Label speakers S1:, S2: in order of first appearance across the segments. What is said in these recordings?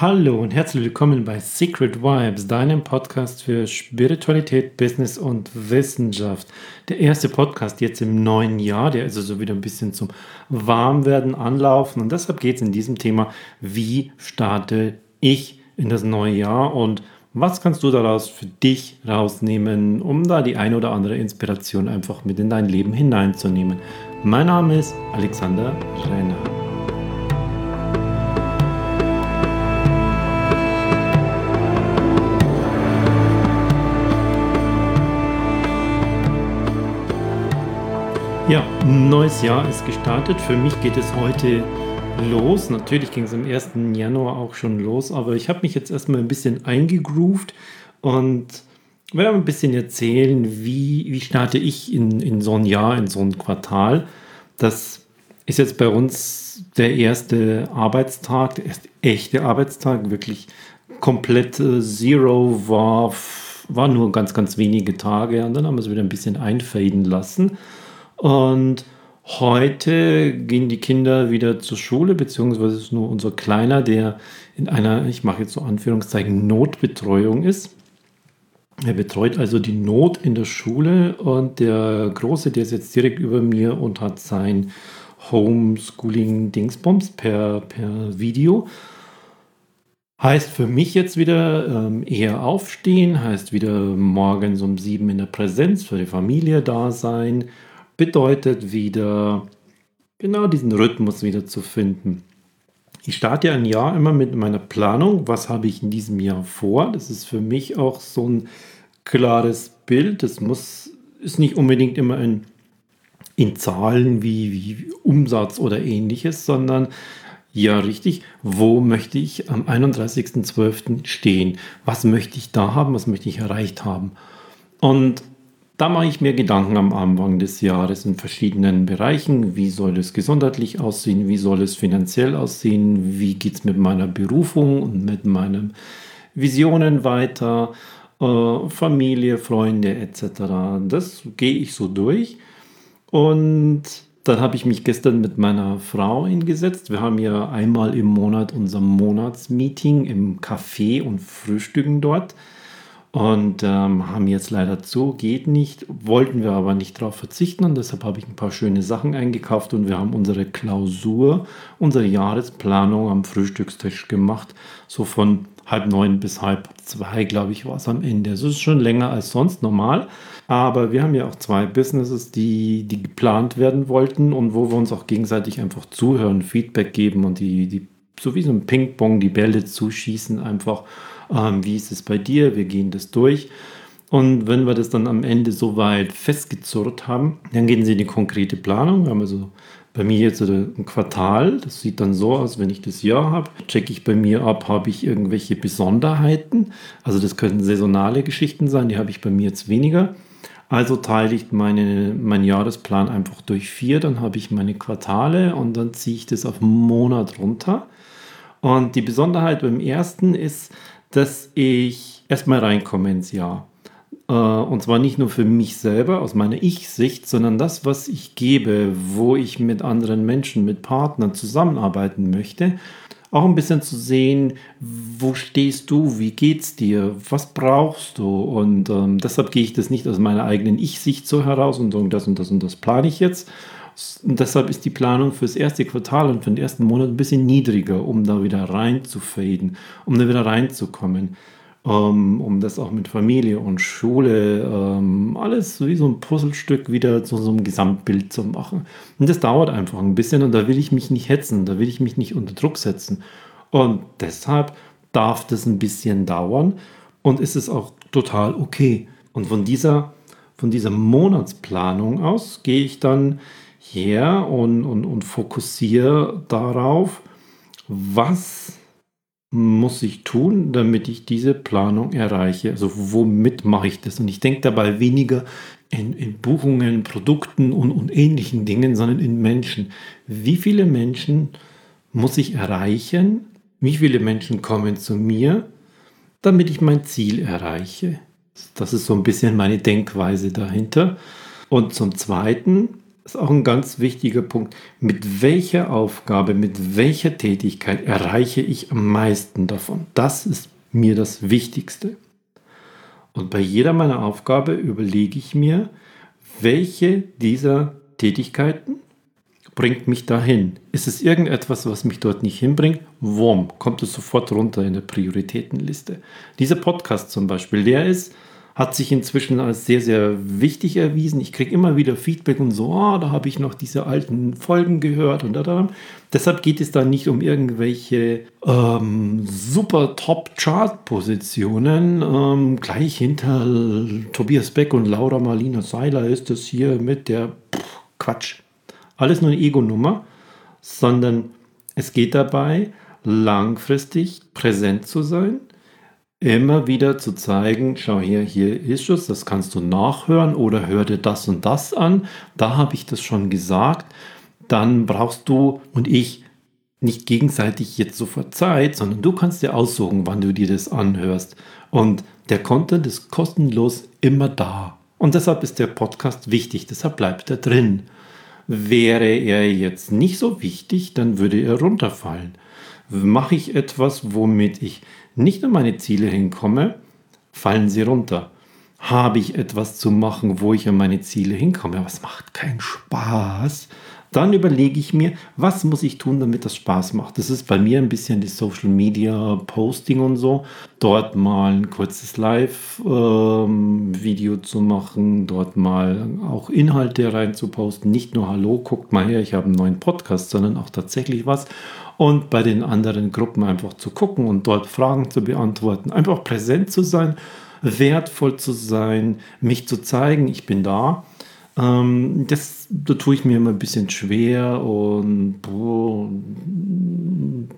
S1: Hallo und herzlich willkommen bei Secret Vibes, deinem Podcast für Spiritualität, Business und Wissenschaft. Der erste Podcast jetzt im neuen Jahr, der ist also wieder ein bisschen zum Warmwerden anlaufen und deshalb geht es in diesem Thema, wie starte ich in das neue Jahr und was kannst du daraus für dich rausnehmen, um da die eine oder andere Inspiration einfach mit in dein Leben hineinzunehmen. Mein Name ist Alexander Renner. Ja, ein neues Jahr ist gestartet. Für mich geht es heute los. Natürlich ging es am 1. Januar auch schon los, aber ich habe mich jetzt erstmal ein bisschen eingegroovt und werde ein bisschen erzählen, wie, wie starte ich in, in so ein Jahr, in so ein Quartal. Das ist jetzt bei uns der erste Arbeitstag, der erste echte Arbeitstag, wirklich komplett äh, Zero war, war nur ganz, ganz wenige Tage und dann haben wir es wieder ein bisschen einfaden lassen. Und heute gehen die Kinder wieder zur Schule, beziehungsweise ist nur unser Kleiner, der in einer, ich mache jetzt so Anführungszeichen, Notbetreuung ist. Er betreut also die Not in der Schule und der Große, der ist jetzt direkt über mir und hat sein Homeschooling-Dingsbums per, per Video. Heißt für mich jetzt wieder ähm, eher aufstehen, heißt wieder morgens um sieben in der Präsenz für die Familie da sein bedeutet wieder genau diesen Rhythmus wieder zu finden. Ich starte ein Jahr immer mit meiner Planung, was habe ich in diesem Jahr vor. Das ist für mich auch so ein klares Bild. Das muss, ist nicht unbedingt immer in, in Zahlen wie, wie Umsatz oder ähnliches, sondern ja, richtig. Wo möchte ich am 31.12. stehen? Was möchte ich da haben? Was möchte ich erreicht haben? Und da mache ich mir Gedanken am Anfang des Jahres in verschiedenen Bereichen. Wie soll es gesundheitlich aussehen? Wie soll es finanziell aussehen? Wie geht es mit meiner Berufung und mit meinen Visionen weiter? Äh, Familie, Freunde etc. Das gehe ich so durch. Und dann habe ich mich gestern mit meiner Frau hingesetzt. Wir haben ja einmal im Monat unser Monatsmeeting im Café und frühstücken dort und ähm, haben jetzt leider zu, geht nicht, wollten wir aber nicht darauf verzichten und deshalb habe ich ein paar schöne Sachen eingekauft und wir haben unsere Klausur, unsere Jahresplanung am Frühstückstisch gemacht, so von halb neun bis halb zwei, glaube ich, war es am Ende. Das ist schon länger als sonst normal, aber wir haben ja auch zwei Businesses, die, die geplant werden wollten und wo wir uns auch gegenseitig einfach zuhören, Feedback geben und die, die so wie so ein Ping-Pong die Bälle zuschießen einfach ähm, wie ist es bei dir, wir gehen das durch. Und wenn wir das dann am Ende soweit festgezurrt haben, dann gehen sie in die konkrete Planung. Wir haben also bei mir jetzt ein Quartal, das sieht dann so aus, wenn ich das Jahr habe, checke ich bei mir ab, habe ich irgendwelche Besonderheiten. Also das können saisonale Geschichten sein, die habe ich bei mir jetzt weniger. Also teile ich meine, meinen Jahresplan einfach durch vier, dann habe ich meine Quartale und dann ziehe ich das auf einen Monat runter. Und die Besonderheit beim ersten ist, dass ich erstmal reinkomme ins Jahr. Äh, und zwar nicht nur für mich selber aus meiner Ich-Sicht, sondern das, was ich gebe, wo ich mit anderen Menschen, mit Partnern zusammenarbeiten möchte. Auch ein bisschen zu sehen, wo stehst du, wie geht's dir, was brauchst du. Und ähm, deshalb gehe ich das nicht aus meiner eigenen Ich-Sicht so heraus und sage, das und das und das plane ich jetzt, und deshalb ist die Planung fürs erste Quartal und für den ersten Monat ein bisschen niedriger, um da wieder reinzufaden, um da wieder reinzukommen. Um, um das auch mit Familie und Schule, um, alles wie so ein Puzzlestück wieder zu so einem Gesamtbild zu machen. Und das dauert einfach ein bisschen und da will ich mich nicht hetzen, da will ich mich nicht unter Druck setzen. Und deshalb darf das ein bisschen dauern und ist es auch total okay. Und von dieser, von dieser Monatsplanung aus gehe ich dann her und, und, und fokussiere darauf, was muss ich tun, damit ich diese Planung erreiche? Also womit mache ich das? Und ich denke dabei weniger in, in Buchungen, Produkten und, und ähnlichen Dingen, sondern in Menschen. Wie viele Menschen muss ich erreichen? Wie viele Menschen kommen zu mir, damit ich mein Ziel erreiche? Das ist so ein bisschen meine Denkweise dahinter. Und zum Zweiten ist auch ein ganz wichtiger Punkt. Mit welcher Aufgabe, mit welcher Tätigkeit erreiche ich am meisten davon? Das ist mir das Wichtigste. Und bei jeder meiner Aufgabe überlege ich mir, welche dieser Tätigkeiten bringt mich dahin? Ist es irgendetwas, was mich dort nicht hinbringt? Wurm, kommt es sofort runter in der Prioritätenliste. Dieser Podcast zum Beispiel, der ist, hat sich inzwischen als sehr, sehr wichtig erwiesen. Ich kriege immer wieder Feedback und so, oh, da habe ich noch diese alten Folgen gehört und da. Deshalb geht es da nicht um irgendwelche ähm, super Top-Chart-Positionen. Ähm, gleich hinter Tobias Beck und Laura Marlina Seiler ist es hier mit der pff, Quatsch. Alles nur eine Ego-Nummer, sondern es geht dabei, langfristig präsent zu sein immer wieder zu zeigen, schau hier, hier ist es, das kannst du nachhören oder hör dir das und das an, da habe ich das schon gesagt, dann brauchst du und ich nicht gegenseitig jetzt sofort Zeit, sondern du kannst dir aussuchen, wann du dir das anhörst. Und der Content ist kostenlos immer da. Und deshalb ist der Podcast wichtig, deshalb bleibt er drin. Wäre er jetzt nicht so wichtig, dann würde er runterfallen. Mache ich etwas, womit ich nicht an meine Ziele hinkomme, fallen sie runter. Habe ich etwas zu machen, wo ich an meine Ziele hinkomme, aber es macht keinen Spaß, dann überlege ich mir, was muss ich tun, damit das Spaß macht. Das ist bei mir ein bisschen die Social Media Posting und so. Dort mal ein kurzes Live-Video ähm, zu machen, dort mal auch Inhalte reinzuposten. Nicht nur Hallo, guckt mal her, ich habe einen neuen Podcast, sondern auch tatsächlich was und bei den anderen Gruppen einfach zu gucken und dort Fragen zu beantworten, einfach präsent zu sein, wertvoll zu sein, mich zu zeigen, ich bin da. Ähm, das, da tue ich mir immer ein bisschen schwer und boah,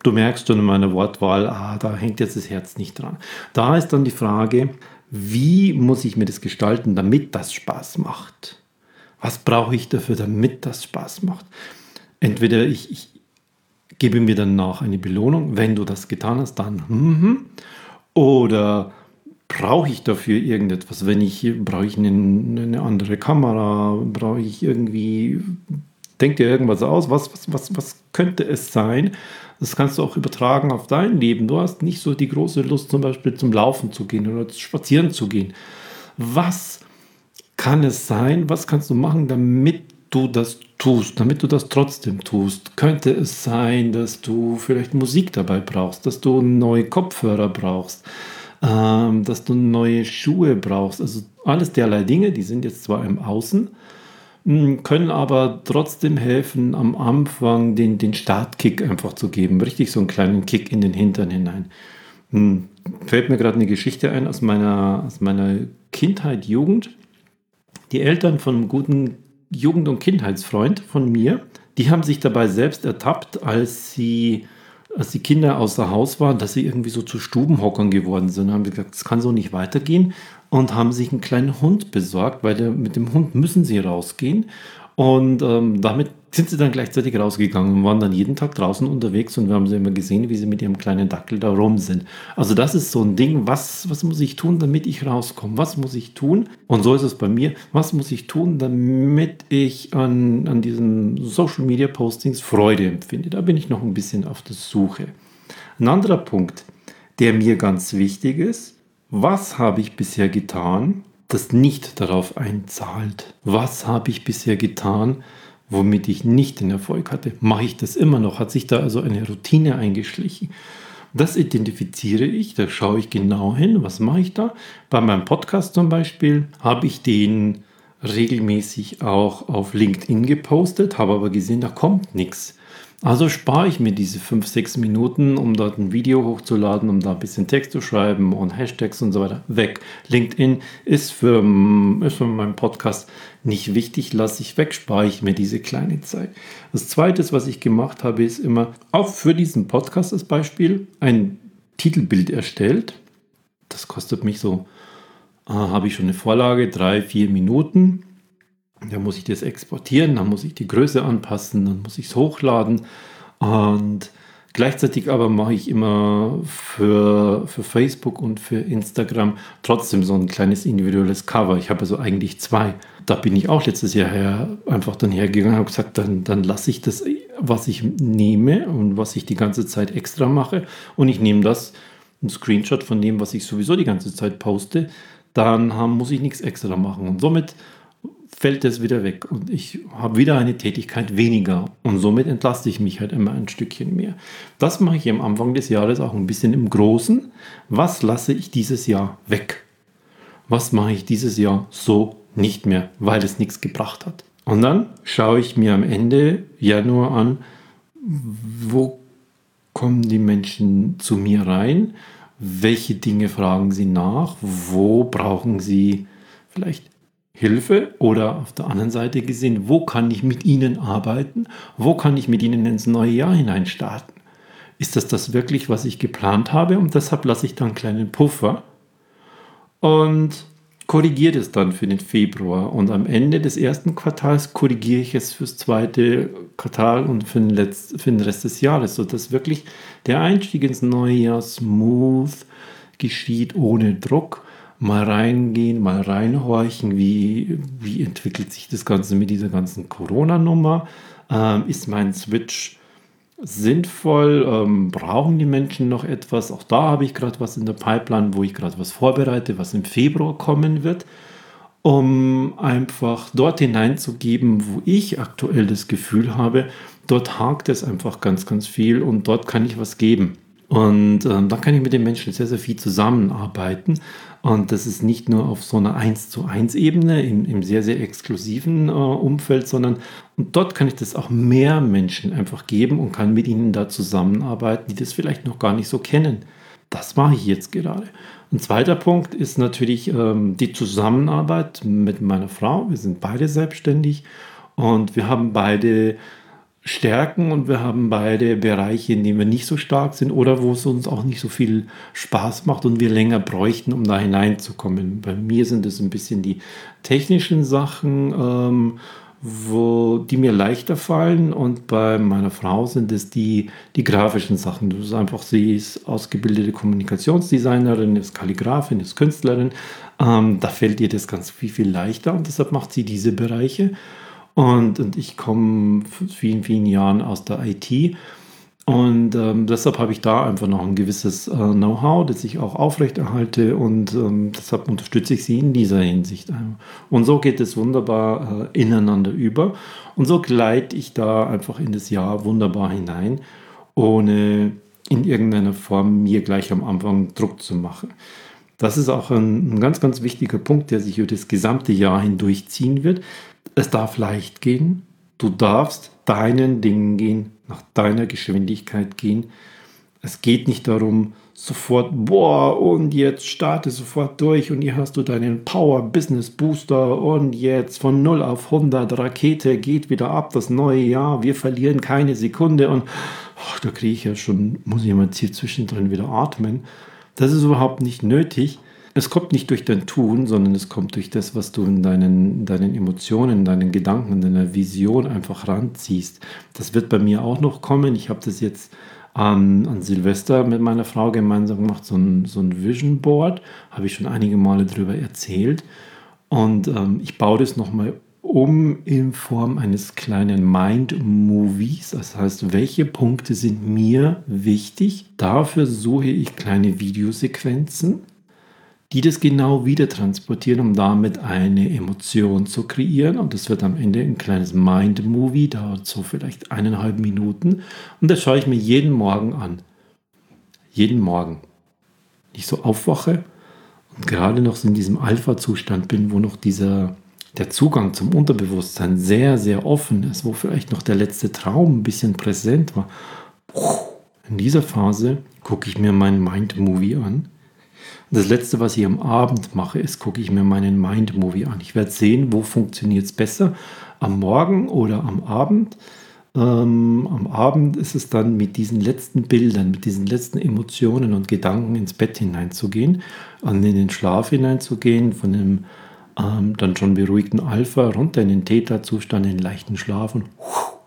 S1: du merkst schon in meiner Wortwahl, ah, da hängt jetzt das Herz nicht dran. Da ist dann die Frage, wie muss ich mir das gestalten, damit das Spaß macht? Was brauche ich dafür, damit das Spaß macht? Entweder ich, ich, gebe mir danach eine Belohnung. Wenn du das getan hast, dann. Mhm. Oder brauche ich dafür irgendetwas? Wenn ich brauche ich eine, eine andere Kamera, brauche ich irgendwie, denk dir irgendwas aus, was, was, was, was könnte es sein? Das kannst du auch übertragen auf dein Leben. Du hast nicht so die große Lust, zum Beispiel zum Laufen zu gehen oder spazieren zu gehen. Was kann es sein? Was kannst du machen, damit du das tust, damit du das trotzdem tust, könnte es sein, dass du vielleicht Musik dabei brauchst, dass du neue Kopfhörer brauchst, ähm, dass du neue Schuhe brauchst. Also alles derlei Dinge, die sind jetzt zwar im Außen, können aber trotzdem helfen, am Anfang den, den Startkick einfach zu geben. Richtig so einen kleinen Kick in den Hintern hinein. Fällt mir gerade eine Geschichte ein aus meiner, aus meiner Kindheit, Jugend. Die Eltern von einem guten Jugend- und Kindheitsfreund von mir, die haben sich dabei selbst ertappt, als sie, als die Kinder außer Haus waren, dass sie irgendwie so zu Stubenhockern geworden sind. Da haben gesagt, das kann so nicht weitergehen und haben sich einen kleinen Hund besorgt, weil mit dem Hund müssen sie rausgehen. Und ähm, damit sind sie dann gleichzeitig rausgegangen und waren dann jeden Tag draußen unterwegs und wir haben sie immer gesehen, wie sie mit ihrem kleinen Dackel da rum sind. Also das ist so ein Ding, was, was muss ich tun, damit ich rauskomme? Was muss ich tun? Und so ist es bei mir. Was muss ich tun, damit ich an, an diesen Social Media Postings Freude empfinde? Da bin ich noch ein bisschen auf der Suche. Ein anderer Punkt, der mir ganz wichtig ist, was habe ich bisher getan, das nicht darauf einzahlt? Was habe ich bisher getan, womit ich nicht den Erfolg hatte. Mache ich das immer noch? Hat sich da also eine Routine eingeschlichen? Das identifiziere ich, da schaue ich genau hin, was mache ich da. Bei meinem Podcast zum Beispiel habe ich den regelmäßig auch auf LinkedIn gepostet, habe aber gesehen, da kommt nichts. Also spare ich mir diese 5, 6 Minuten, um dort ein Video hochzuladen, um da ein bisschen Text zu schreiben und Hashtags und so weiter weg. LinkedIn ist für, ist für meinen Podcast nicht wichtig, lasse ich weg, spare ich mir diese kleine Zeit. Das zweite, was ich gemacht habe, ist immer, auch für diesen Podcast als Beispiel, ein Titelbild erstellt. Das kostet mich so, äh, habe ich schon eine Vorlage, drei, vier Minuten dann muss ich das exportieren, dann muss ich die Größe anpassen, dann muss ich es hochladen und Gleichzeitig aber mache ich immer für, für Facebook und für Instagram trotzdem so ein kleines individuelles Cover. Ich habe also eigentlich zwei. Da bin ich auch letztes Jahr her einfach dann hergegangen und habe gesagt, dann, dann lasse ich das, was ich nehme und was ich die ganze Zeit extra mache. Und ich nehme das, ein Screenshot von dem, was ich sowieso die ganze Zeit poste. Dann haben, muss ich nichts extra machen. Und somit fällt es wieder weg und ich habe wieder eine Tätigkeit weniger und somit entlaste ich mich halt immer ein Stückchen mehr. Das mache ich am Anfang des Jahres auch ein bisschen im Großen. Was lasse ich dieses Jahr weg? Was mache ich dieses Jahr so nicht mehr, weil es nichts gebracht hat? Und dann schaue ich mir am Ende Januar an, wo kommen die Menschen zu mir rein? Welche Dinge fragen sie nach? Wo brauchen sie vielleicht Hilfe oder auf der anderen Seite gesehen, wo kann ich mit ihnen arbeiten? Wo kann ich mit ihnen ins neue Jahr hinein starten? Ist das das wirklich, was ich geplant habe? Und deshalb lasse ich dann einen kleinen Puffer und korrigiere es dann für den Februar. Und am Ende des ersten Quartals korrigiere ich es fürs zweite Quartal und für den, Letz-, für den Rest des Jahres, sodass wirklich der Einstieg ins neue Jahr smooth geschieht, ohne Druck mal reingehen, mal reinhorchen, wie, wie entwickelt sich das Ganze mit dieser ganzen Corona-Nummer? Ähm, ist mein Switch sinnvoll? Ähm, brauchen die Menschen noch etwas? Auch da habe ich gerade was in der Pipeline, wo ich gerade was vorbereite, was im Februar kommen wird, um einfach dort hineinzugeben, wo ich aktuell das Gefühl habe, dort hakt es einfach ganz, ganz viel und dort kann ich was geben. Und ähm, da kann ich mit den Menschen sehr, sehr viel zusammenarbeiten. Und das ist nicht nur auf so einer 1 zu 1 Ebene im, im sehr, sehr exklusiven äh, Umfeld, sondern und dort kann ich das auch mehr Menschen einfach geben und kann mit ihnen da zusammenarbeiten, die das vielleicht noch gar nicht so kennen. Das mache ich jetzt gerade. Ein zweiter Punkt ist natürlich ähm, die Zusammenarbeit mit meiner Frau. Wir sind beide selbstständig und wir haben beide Stärken und wir haben beide Bereiche, in denen wir nicht so stark sind oder wo es uns auch nicht so viel Spaß macht und wir länger bräuchten, um da hineinzukommen. Bei mir sind es ein bisschen die technischen Sachen, ähm, wo die mir leichter fallen und bei meiner Frau sind es die, die grafischen Sachen. Du ist einfach, sie ist ausgebildete Kommunikationsdesignerin, ist Kalligrafin, ist Künstlerin. Ähm, da fällt ihr das ganz viel, viel leichter und deshalb macht sie diese Bereiche. Und, und ich komme vielen, vielen Jahren aus der IT. Und ähm, deshalb habe ich da einfach noch ein gewisses äh, Know-how, das ich auch aufrechterhalte und ähm, deshalb unterstütze ich sie in dieser Hinsicht. Und so geht es wunderbar äh, ineinander über. Und so gleite ich da einfach in das Jahr wunderbar hinein, ohne in irgendeiner Form mir gleich am Anfang Druck zu machen. Das ist auch ein, ein ganz, ganz wichtiger Punkt, der sich über das gesamte Jahr hindurchziehen wird. Es darf leicht gehen. Du darfst deinen Dingen gehen, nach deiner Geschwindigkeit gehen. Es geht nicht darum, sofort, boah, und jetzt starte sofort durch und hier hast du deinen Power Business Booster und jetzt von 0 auf 100 Rakete geht wieder ab, das neue Jahr, wir verlieren keine Sekunde und oh, da kriege ich ja schon, muss ich mal hier zwischendrin wieder atmen. Das ist überhaupt nicht nötig. Es kommt nicht durch dein Tun, sondern es kommt durch das, was du in deinen, deinen Emotionen, in deinen Gedanken, in deiner Vision einfach ranziehst. Das wird bei mir auch noch kommen. Ich habe das jetzt an, an Silvester mit meiner Frau gemeinsam gemacht, so ein, so ein Vision Board. Habe ich schon einige Male darüber erzählt. Und ähm, ich baue das nochmal um in Form eines kleinen Mind-Movies. Das heißt, welche Punkte sind mir wichtig? Dafür suche ich kleine Videosequenzen die das genau wieder transportieren, um damit eine Emotion zu kreieren. Und das wird am Ende ein kleines Mind-Movie, dauert so vielleicht eineinhalb Minuten. Und das schaue ich mir jeden Morgen an. Jeden Morgen. Ich so aufwache und gerade noch in diesem Alpha-Zustand bin, wo noch dieser der Zugang zum Unterbewusstsein sehr, sehr offen ist, wo vielleicht noch der letzte Traum ein bisschen präsent war. In dieser Phase gucke ich mir meinen Mind-Movie an das Letzte, was ich am Abend mache, ist, gucke ich mir meinen Mind-Movie an. Ich werde sehen, wo funktioniert es besser, am Morgen oder am Abend. Ähm, am Abend ist es dann mit diesen letzten Bildern, mit diesen letzten Emotionen und Gedanken ins Bett hineinzugehen, an in den Schlaf hineinzugehen, von dem ähm, dann schon beruhigten Alpha runter in den Theta-Zustand, in den leichten Schlaf und uh,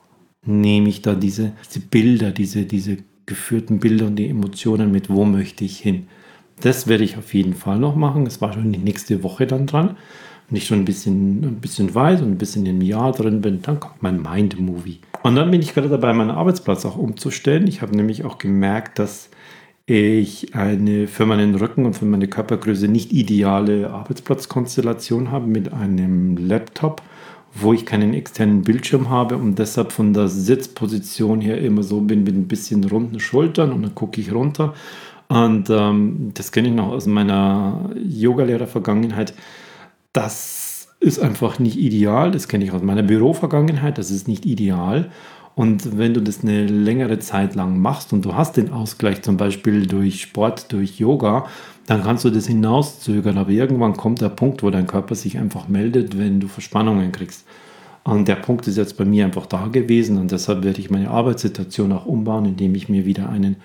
S1: nehme ich da diese, diese Bilder, diese, diese geführten Bilder und die Emotionen mit, wo möchte ich hin. Das werde ich auf jeden Fall noch machen. Es war schon die nächste Woche dann dran. Wenn ich schon ein bisschen, ein bisschen weiß und ein bisschen im Jahr drin bin, dann kommt mein Mind-Movie. Und dann bin ich gerade dabei, meinen Arbeitsplatz auch umzustellen. Ich habe nämlich auch gemerkt, dass ich eine für meinen Rücken und für meine Körpergröße nicht ideale Arbeitsplatzkonstellation habe mit einem Laptop, wo ich keinen externen Bildschirm habe und deshalb von der Sitzposition her immer so bin mit ein bisschen runden Schultern und dann gucke ich runter. Und ähm, das kenne ich noch aus meiner Yogalehrer-Vergangenheit. Das ist einfach nicht ideal. Das kenne ich aus meiner Büro-Vergangenheit. Das ist nicht ideal. Und wenn du das eine längere Zeit lang machst und du hast den Ausgleich zum Beispiel durch Sport, durch Yoga, dann kannst du das hinauszögern. Aber irgendwann kommt der Punkt, wo dein Körper sich einfach meldet, wenn du Verspannungen kriegst. Und der Punkt ist jetzt bei mir einfach da gewesen und deshalb werde ich meine Arbeitssituation auch umbauen, indem ich mir wieder einen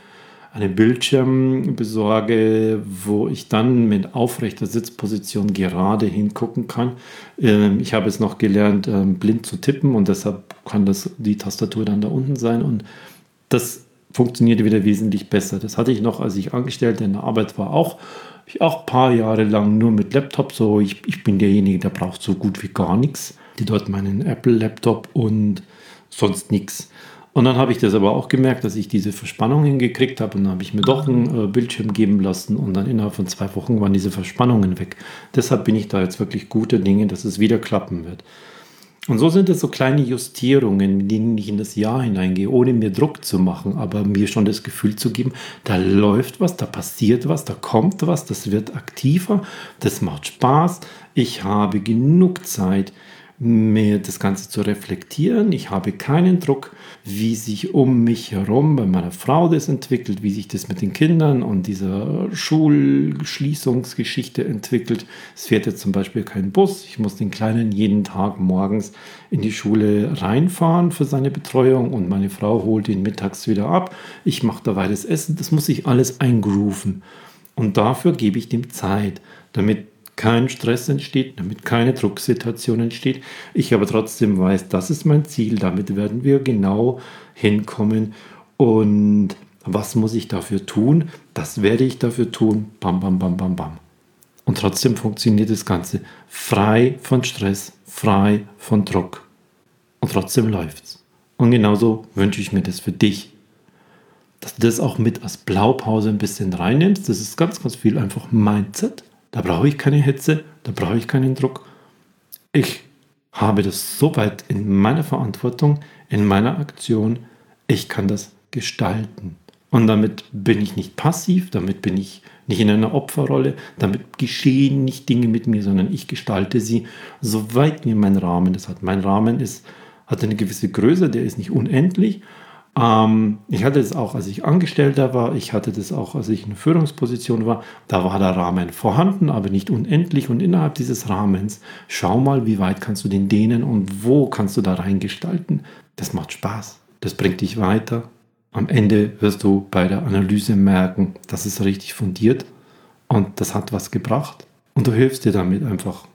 S1: einen Bildschirm besorge, wo ich dann mit aufrechter Sitzposition gerade hingucken kann. Ähm, ich habe es noch gelernt, ähm, blind zu tippen und deshalb kann das die Tastatur dann da unten sein und das funktioniert wieder wesentlich besser. Das hatte ich noch, als ich Angestellter in der Arbeit war, auch. Ich auch ein paar Jahre lang nur mit Laptop. So, ich, ich bin derjenige, der braucht so gut wie gar nichts. Die dort meinen Apple-Laptop und sonst nichts. Und dann habe ich das aber auch gemerkt, dass ich diese Verspannungen gekriegt habe. Und dann habe ich mir doch einen äh, Bildschirm geben lassen. Und dann innerhalb von zwei Wochen waren diese Verspannungen weg. Deshalb bin ich da jetzt wirklich gute Dinge, dass es wieder klappen wird. Und so sind es so kleine Justierungen, mit denen ich in das Jahr hineingehe, ohne mir Druck zu machen, aber mir schon das Gefühl zu geben, da läuft was, da passiert was, da kommt was, das wird aktiver, das macht Spaß, ich habe genug Zeit, mir das Ganze zu reflektieren. Ich habe keinen Druck, wie sich um mich herum bei meiner Frau das entwickelt, wie sich das mit den Kindern und dieser Schulschließungsgeschichte entwickelt. Es fährt jetzt zum Beispiel kein Bus. Ich muss den Kleinen jeden Tag morgens in die Schule reinfahren für seine Betreuung und meine Frau holt ihn mittags wieder ab. Ich mache dabei das Essen. Das muss ich alles eingrooven. Und dafür gebe ich dem Zeit, damit kein Stress entsteht, damit keine Drucksituation entsteht. Ich aber trotzdem weiß, das ist mein Ziel, damit werden wir genau hinkommen. Und was muss ich dafür tun? Das werde ich dafür tun. Bam, bam, bam, bam, bam. Und trotzdem funktioniert das Ganze frei von Stress, frei von Druck. Und trotzdem läuft's. Und genauso wünsche ich mir das für dich. Dass du das auch mit als Blaupause ein bisschen reinnimmst. Das ist ganz, ganz viel einfach Mindset. Da brauche ich keine Hetze, da brauche ich keinen Druck. Ich habe das so weit in meiner Verantwortung, in meiner Aktion. Ich kann das gestalten. Und damit bin ich nicht passiv, damit bin ich nicht in einer Opferrolle, damit geschehen nicht Dinge mit mir, sondern ich gestalte sie, soweit mir mein Rahmen das hat. Mein Rahmen ist, hat eine gewisse Größe, der ist nicht unendlich, ähm, ich hatte das auch, als ich Angestellter war, ich hatte das auch, als ich in Führungsposition war. Da war der Rahmen vorhanden, aber nicht unendlich. Und innerhalb dieses Rahmens, schau mal, wie weit kannst du den dehnen und wo kannst du da reingestalten. Das macht Spaß. Das bringt dich weiter. Am Ende wirst du bei der Analyse merken, das ist richtig fundiert und das hat was gebracht. Und du hilfst dir damit einfach.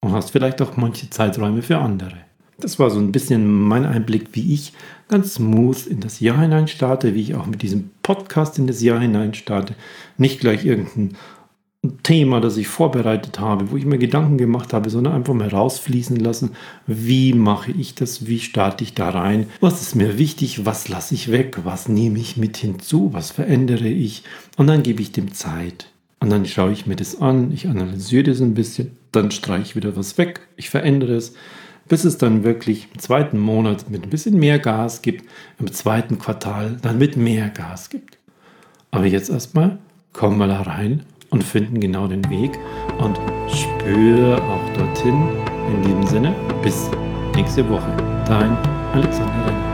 S1: Und hast vielleicht auch manche Zeiträume für andere. Das war so ein bisschen mein Einblick, wie ich ganz smooth in das Jahr hinein starte, wie ich auch mit diesem Podcast in das Jahr hinein starte. Nicht gleich irgendein Thema, das ich vorbereitet habe, wo ich mir Gedanken gemacht habe, sondern einfach mal rausfließen lassen. Wie mache ich das? Wie starte ich da rein? Was ist mir wichtig? Was lasse ich weg? Was nehme ich mit hinzu? Was verändere ich? Und dann gebe ich dem Zeit. Und dann schaue ich mir das an, ich analysiere das ein bisschen, dann streiche ich wieder was weg, ich verändere es bis es dann wirklich im zweiten Monat mit ein bisschen mehr Gas gibt, im zweiten Quartal dann mit mehr Gas gibt. Aber jetzt erstmal kommen wir da rein und finden genau den Weg und spüre auch dorthin. In diesem Sinne, bis nächste Woche. Dein Alexander Renner.